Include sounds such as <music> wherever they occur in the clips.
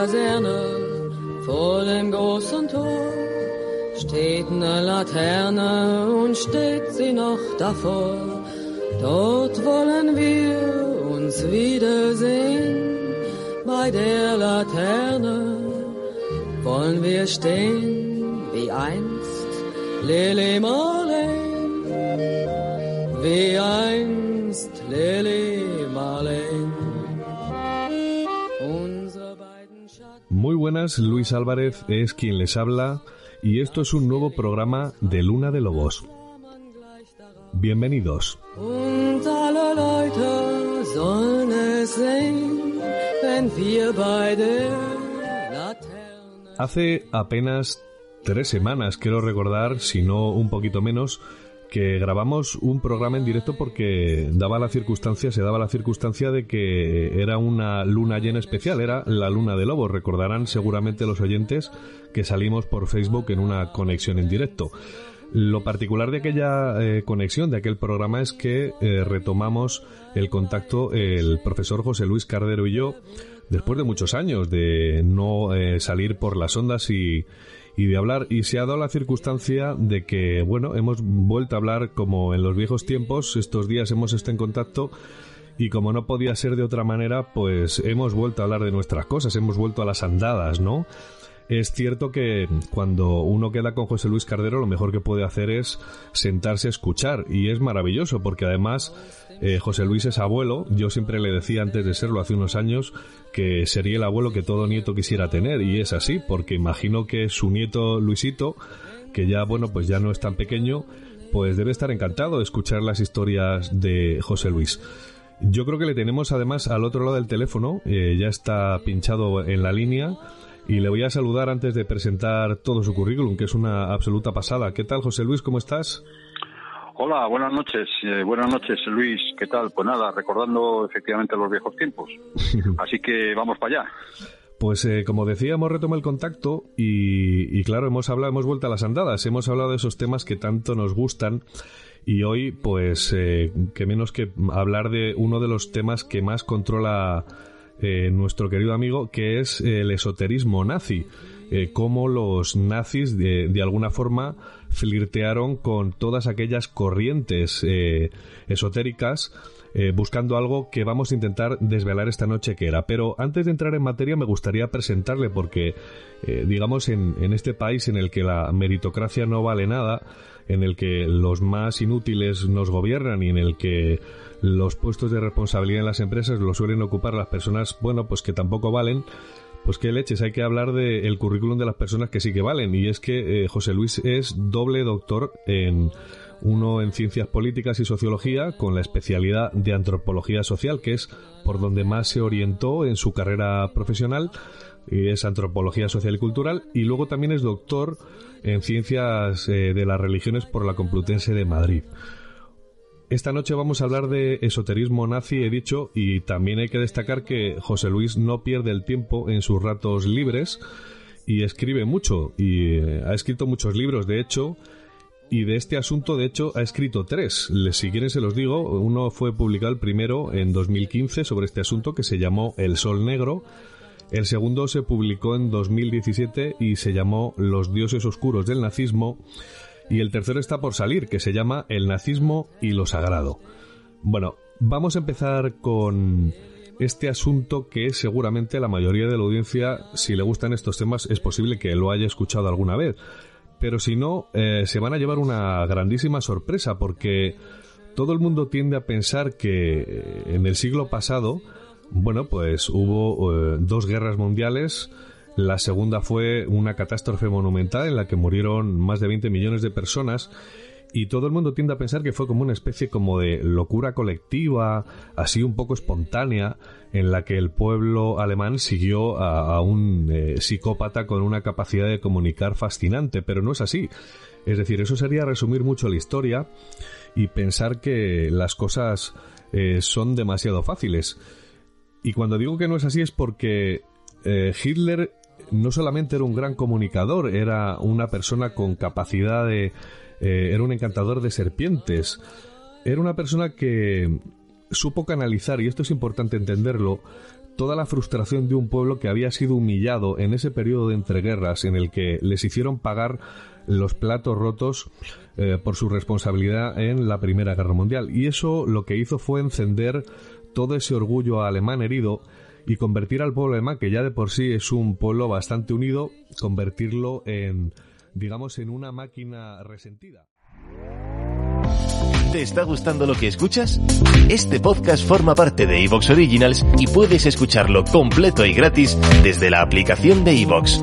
Kaserne, vor dem großen Tor, steht eine Laterne und steht sie noch davor. Dort wollen wir uns wiedersehen, bei der Laterne wollen wir stehen, wie einst Lili Marleen, wie einst Lili Muy buenas, Luis Álvarez es quien les habla y esto es un nuevo programa de Luna de Lobos. Bienvenidos. Hace apenas tres semanas, quiero recordar, si no un poquito menos, que grabamos un programa en directo porque daba la circunstancia, se daba la circunstancia de que era una luna llena especial, era la luna de lobos. Recordarán seguramente los oyentes que salimos por Facebook en una conexión en directo. Lo particular de aquella eh, conexión, de aquel programa, es que eh, retomamos el contacto el profesor José Luis Cardero y yo, después de muchos años de no eh, salir por las ondas y, y de hablar. Y se ha dado la circunstancia de que, bueno, hemos vuelto a hablar como en los viejos tiempos. Estos días hemos estado en contacto. Y como no podía ser de otra manera, pues hemos vuelto a hablar de nuestras cosas, hemos vuelto a las andadas, ¿no? Es cierto que cuando uno queda con José Luis Cardero, lo mejor que puede hacer es sentarse a escuchar. Y es maravilloso, porque además eh, José Luis es abuelo. Yo siempre le decía antes de serlo, hace unos años, que sería el abuelo que todo nieto quisiera tener. Y es así, porque imagino que su nieto Luisito, que ya, bueno, pues ya no es tan pequeño, pues debe estar encantado de escuchar las historias de José Luis. Yo creo que le tenemos además al otro lado del teléfono, eh, ya está pinchado en la línea y le voy a saludar antes de presentar todo su currículum, que es una absoluta pasada. ¿Qué tal, José Luis? ¿Cómo estás? Hola, buenas noches. Eh, buenas noches, Luis. ¿Qué tal? Pues nada, recordando efectivamente los viejos tiempos. <laughs> Así que vamos para allá. Pues eh, como decía, hemos retomado el contacto y, y, claro, hemos hablado, hemos vuelto a las andadas, hemos hablado de esos temas que tanto nos gustan y hoy, pues, eh, que menos que hablar de uno de los temas que más controla eh, nuestro querido amigo, que es el esoterismo nazi. Eh, cómo los nazis de, alguna forma flirtearon con todas aquellas corrientes eh, esotéricas eh, buscando algo que vamos a intentar desvelar esta noche que era. Pero antes de entrar en materia me gustaría presentarle porque, digamos, en, en este país en el que la meritocracia no vale nada, en el que los más inútiles nos gobiernan y en el que los puestos de responsabilidad en las empresas lo suelen ocupar las personas, bueno, pues que tampoco valen, pues qué leches, hay que hablar del currículum de las personas que sí que valen. Y es que eh, José Luis es doble doctor en uno en ciencias políticas y sociología con la especialidad de antropología social, que es por donde más se orientó en su carrera profesional, y es antropología social y cultural, y luego también es doctor en ciencias eh, de las religiones por la Complutense de Madrid. Esta noche vamos a hablar de esoterismo nazi, he dicho, y también hay que destacar que José Luis no pierde el tiempo en sus ratos libres y escribe mucho, y eh, ha escrito muchos libros, de hecho, y de este asunto, de hecho, ha escrito tres. Si quieren se los digo. Uno fue publicado el primero en 2015 sobre este asunto que se llamó El Sol Negro. El segundo se publicó en 2017 y se llamó Los dioses oscuros del nazismo. Y el tercero está por salir, que se llama El nazismo y lo sagrado. Bueno, vamos a empezar con este asunto que seguramente la mayoría de la audiencia, si le gustan estos temas, es posible que lo haya escuchado alguna vez pero si no, eh, se van a llevar una grandísima sorpresa porque todo el mundo tiende a pensar que eh, en el siglo pasado, bueno, pues hubo eh, dos guerras mundiales. La segunda fue una catástrofe monumental en la que murieron más de 20 millones de personas y todo el mundo tiende a pensar que fue como una especie como de locura colectiva, así un poco espontánea, en la que el pueblo alemán siguió a, un eh, psicópata con una capacidad de comunicar fascinante, pero no es así. Es decir, eso sería resumir mucho la historia y pensar que las cosas eh, son demasiado fáciles. Y cuando digo que no es así es porque eh, Hitler no solamente era un gran comunicador, era una persona con capacidad de eh, era un encantador de serpientes. Era una persona que supo canalizar, y esto es importante entenderlo, toda la frustración de un pueblo que había sido humillado en ese periodo de entreguerras en el que les hicieron pagar los platos rotos eh, por su responsabilidad en la Primera Guerra Mundial. Y eso lo que hizo fue encender todo ese orgullo alemán herido y convertir al pueblo alemán, que ya de por sí es un pueblo bastante unido, convertirlo en digamos, en una máquina resentida. ¿Te está gustando lo que escuchas? Este podcast forma parte de Evox Originals y puedes escucharlo completo y gratis desde la aplicación de Evox.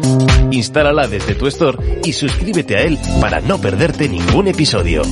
Instálala desde tu store y suscríbete a él para no perderte ningún episodio.